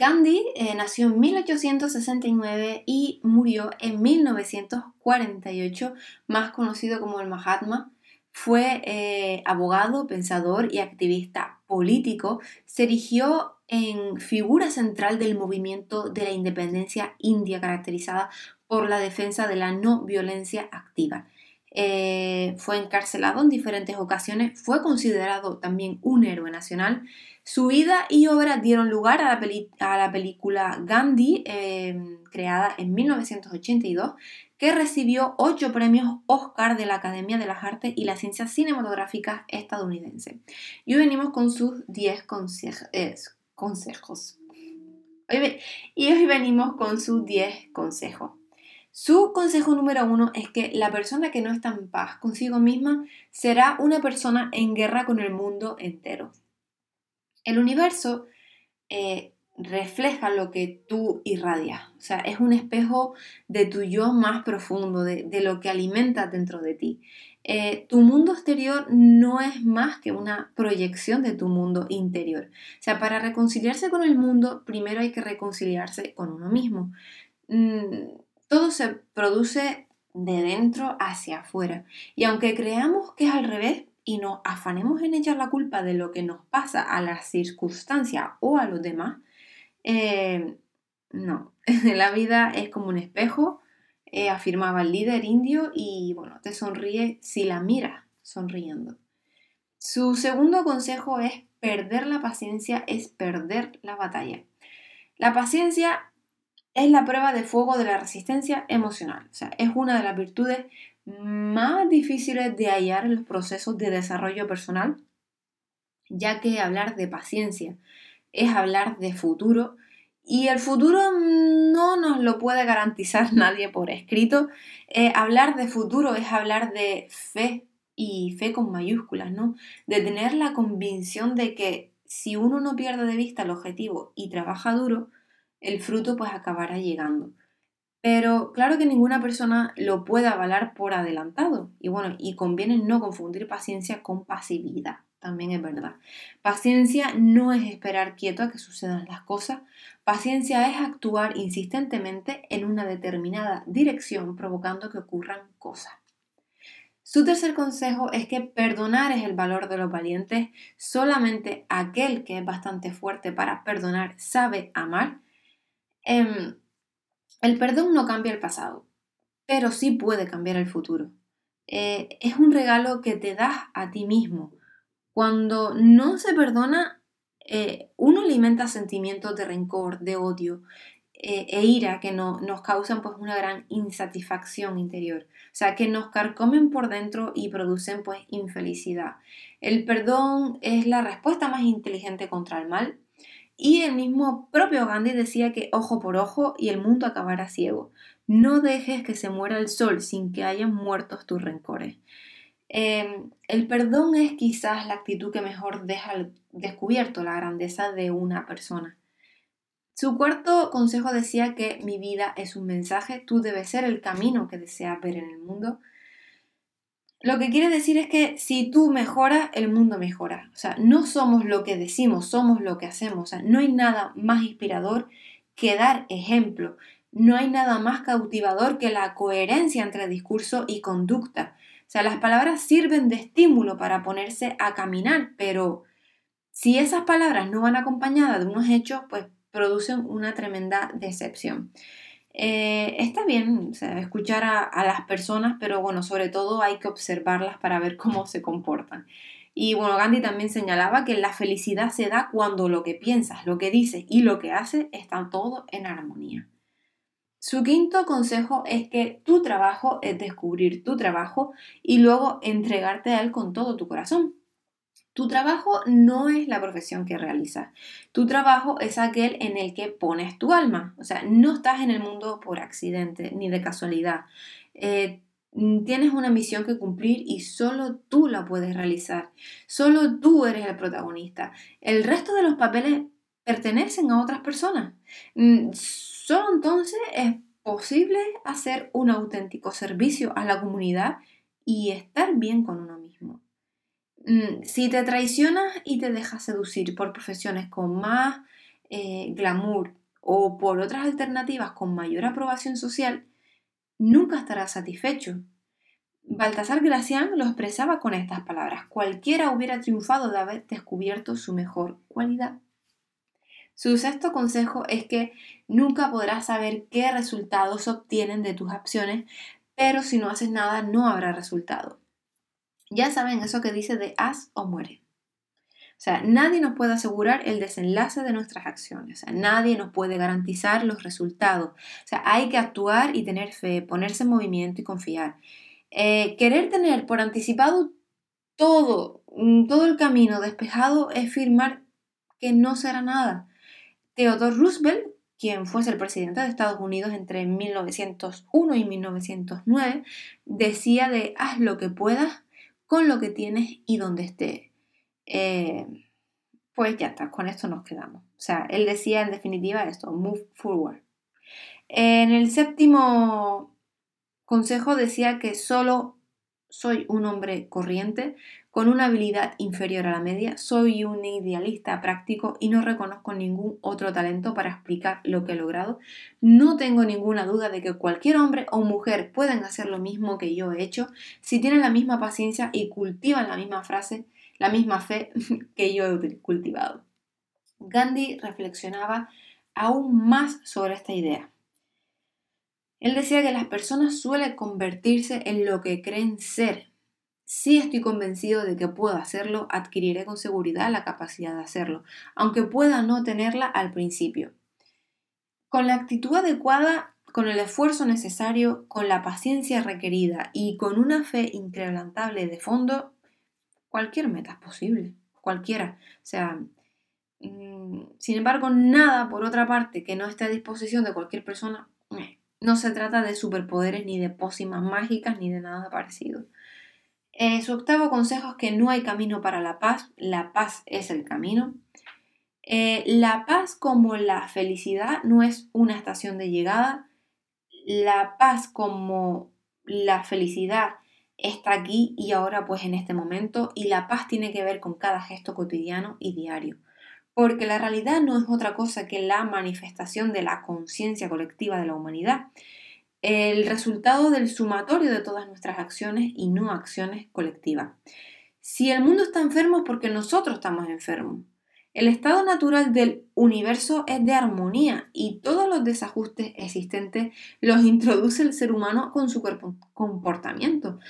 Gandhi eh, nació en 1869 y murió en 1948, más conocido como el Mahatma. Fue eh, abogado, pensador y activista político. Se erigió en figura central del movimiento de la independencia india caracterizada por la defensa de la no violencia activa. Eh, fue encarcelado en diferentes ocasiones, fue considerado también un héroe nacional. Su vida y obra dieron lugar a la, película Gandhi, eh, creada en 1982, que recibió ocho premios Oscar de la Academia de las Artes y las Ciencias Cinematográficas estadounidense. Y hoy venimos con sus 10 eh, consejos. y hoy venimos con sus 10 consejos. Su consejo número uno es que la persona que no está en paz consigo misma será una persona en guerra con el mundo entero. El universo eh, refleja lo que tú irradias, o sea, es un espejo de tu yo más profundo, de, lo que alimenta dentro de ti. Eh, tu mundo exterior no es más que una proyección de tu mundo interior. O sea, para reconciliarse con el mundo, primero hay que reconciliarse con uno mismo. Mm, todo se produce de dentro hacia afuera. Y aunque creamos que es al revés y nos afanemos en echar la culpa de lo que nos pasa a las circunstancias o a los demás, eh, no, la vida es como un espejo, eh, afirmaba el líder indio y bueno, te sonríe si la miras sonriendo. Su segundo consejo es perder la paciencia es perder la batalla. La paciencia es la prueba de fuego de la resistencia emocional. O sea, es una de las virtudes más difíciles de hallar en los procesos de desarrollo personal, ya que hablar de paciencia es hablar de futuro y el futuro no nos lo puede garantizar nadie por escrito. Eh, hablar de futuro es hablar de fe y fe con mayúsculas, ¿no? De tener la convicción de que si uno no pierde de vista el objetivo y trabaja duro, el fruto pues acabará llegando. Pero claro que ninguna persona lo puede avalar por adelantado. Y bueno, y conviene no confundir paciencia con pasividad. También es verdad. Paciencia no es esperar quieto a que sucedan las cosas. Paciencia es actuar insistentemente en una determinada dirección provocando que ocurran cosas. Su tercer consejo es que perdonar es el valor de los valientes. Solamente aquel que es bastante fuerte para perdonar sabe amar Em, el perdón no cambia el pasado, pero sí puede cambiar el futuro. Eh, es un regalo que te das a ti mismo. Cuando no se perdona, eh, uno alimenta sentimientos de rencor, de odio eh, e ira que no, nos causan pues una gran insatisfacción interior. O sea, que nos carcomen por dentro y producen pues infelicidad. El perdón es la respuesta más inteligente contra el mal y el mismo propio Gandhi decía que ojo por ojo y el mundo acabará ciego. No dejes que se muera el sol sin que hayan muerto tus rencores. Em, el perdón es quizás la actitud que mejor deja descubierto la grandeza de una persona. Su cuarto consejo decía que mi vida es un mensaje, tú debes ser el camino que deseas ver en el mundo. Lo que quiere decir es que si tú mejoras, el mundo mejora. O sea, no somos lo que decimos, somos lo que hacemos. O sea, no hay nada más inspirador que dar ejemplo. No hay nada más cautivador que la coherencia entre discurso y conducta. O sea, las palabras sirven de estímulo para ponerse a caminar, pero si esas palabras no van acompañadas de unos hechos, pues producen una tremenda decepción. Eh, está bien escuchar a, las personas, pero bueno, sobre todo hay que observarlas para ver cómo se comportan. Y bueno, Gandhi también señalaba que la felicidad se da cuando lo que piensas, lo que dices y lo que haces están todo en armonía. Su quinto consejo es que tu trabajo es descubrir tu trabajo y luego entregarte a él con todo tu corazón. Tu trabajo no es la profesión que realizas. Tu trabajo es aquel en el que pones tu alma. O sea, no estás en el mundo por accidente ni de casualidad. Eh, tienes una misión que cumplir y solo tú la puedes realizar. Solo tú eres el protagonista. El resto de los papeles pertenecen a otras personas. Mm, solo entonces es posible hacer un auténtico servicio a la comunidad y estar bien con uno mismo. Mm, si te traicionas y te dejas seducir por profesiones con más eh, glamour o por otras alternativas con mayor aprobación social, nunca estará satisfecho. Baltasar Gracián lo expresaba con estas palabras, cualquiera hubiera triunfado de haber descubierto su mejor cualidad. Su sexto consejo es que nunca podrás saber qué resultados obtienen de tus acciones, pero si no haces nada no habrá resultado. Ya saben eso que dice de haz o muere. O sea, nadie nos puede asegurar el desenlace de nuestras acciones. O sea, nadie nos puede garantizar los resultados. O sea, hay que actuar y tener fe, ponerse en movimiento y confiar. Eh, querer tener por anticipado todo, mm, todo el camino despejado es firmar que no será nada. Theodore Roosevelt, quien fuese el presidente de Estados Unidos entre 1901 y 1909, decía de haz lo que puedas con lo que tienes y donde estés. Eh, pues ya está, con esto nos quedamos. O sea, él decía en definitiva esto, move forward. En el séptimo consejo decía que solo soy un hombre corriente con una habilidad inferior a la media, soy un idealista práctico y no reconozco ningún otro talento para explicar lo que he logrado. No tengo ninguna duda de que cualquier hombre o mujer pueden hacer lo mismo que yo he hecho si tienen la misma paciencia y cultivan la misma frase la misma fe que yo he cultivado. Gandhi reflexionaba aún más sobre esta idea. Él decía que las personas suelen convertirse en lo que creen ser. Si estoy convencido de que puedo hacerlo, adquiriré con seguridad la capacidad de hacerlo, aunque pueda no tenerla al principio. Con la actitud adecuada, con el esfuerzo necesario, con la paciencia requerida y con una fe inquebrantable de fondo, cualquier meta es posible, cualquiera. O sea, mm, sin embargo, nada, por otra parte, que no esté a disposición de cualquier persona, no se trata de superpoderes ni de pócimas mágicas ni de nada parecido. Eh, su octavo consejo es que no hay camino para la paz, la paz es el camino. Eh, la paz como la felicidad no es una estación de llegada, la paz como la felicidad está aquí y ahora pues en este momento y la paz tiene que ver con cada gesto cotidiano y diario. Porque la realidad no es otra cosa que la manifestación de la conciencia colectiva de la humanidad, el resultado del sumatorio de todas nuestras acciones y no acciones colectivas. Si el mundo está enfermo es porque nosotros estamos enfermos. El estado natural del universo es de armonía y todos los desajustes existentes los introduce el ser humano con su comportamiento.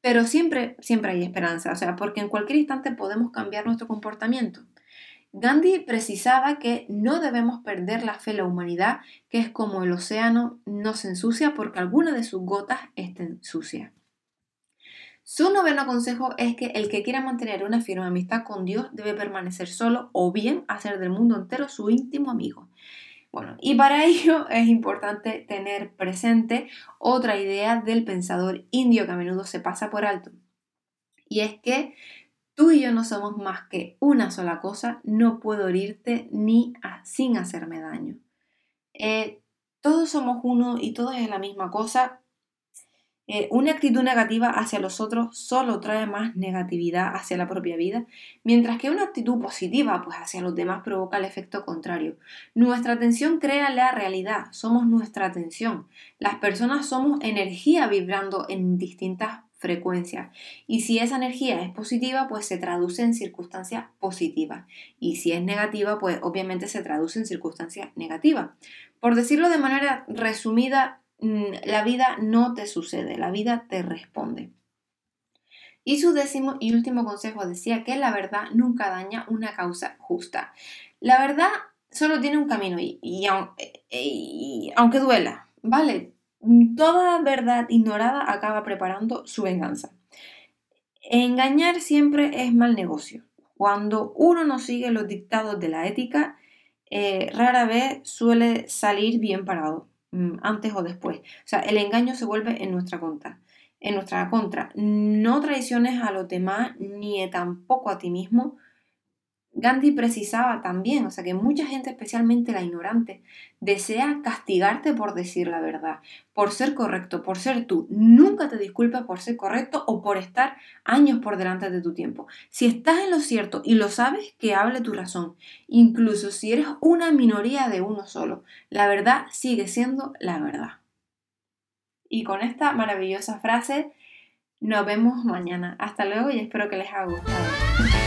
Pero siempre, siempre hay esperanza, o sea, porque en cualquier instante podemos cambiar nuestro comportamiento. Gandhi precisaba que no debemos perder la fe en la humanidad, que es como el océano no se ensucia porque alguna de sus gotas estén sucia. Su noveno consejo es que el que quiera mantener una firme amistad con Dios debe permanecer solo o bien hacer del mundo entero su íntimo amigo. Bueno, y para ello es importante tener presente otra idea del pensador indio que a menudo se pasa por alto. Y es que tú y yo no somos más que una sola cosa, no puedo herirte ni sin hacerme daño. Eh, todos somos uno y todos es la misma cosa, eh, una actitud negativa hacia los otros solo trae más negatividad hacia la propia vida, mientras que una actitud positiva pues hacia los demás provoca el efecto contrario. Nuestra atención crea la realidad, somos nuestra atención. Las personas somos energía vibrando en distintas frecuencias y si esa energía es positiva pues se traduce en circunstancias positivas y si es negativa pues obviamente se traduce en circunstancias negativas. Por decirlo de manera resumida, Mm, la vida no te sucede, la vida te responde. Y su décimo y último consejo decía que la verdad nunca daña una causa justa. La verdad solo tiene un camino y, y, aunque duela, ¿vale? Toda verdad ignorada acaba preparando su venganza. Engañar siempre es mal negocio. Cuando uno no sigue los dictados de la ética, eh, rara vez suele salir bien parado. Mm, antes o después. O sea, el engaño se vuelve en nuestra contra. En nuestra contra. No traiciones a los demás ni tampoco a ti mismo Gandhi precisaba también, o sea que mucha gente, especialmente la ignorante, desea castigarte por decir la verdad, por ser correcto, por ser tú. Nunca te disculpes por ser correcto o por estar años por delante de tu tiempo. Si estás en lo cierto y lo sabes, que hable tu razón. Incluso si eres una minoría de uno solo, la verdad sigue siendo la verdad. Y con esta maravillosa frase, nos vemos mañana. Hasta luego y espero que les haya gustado.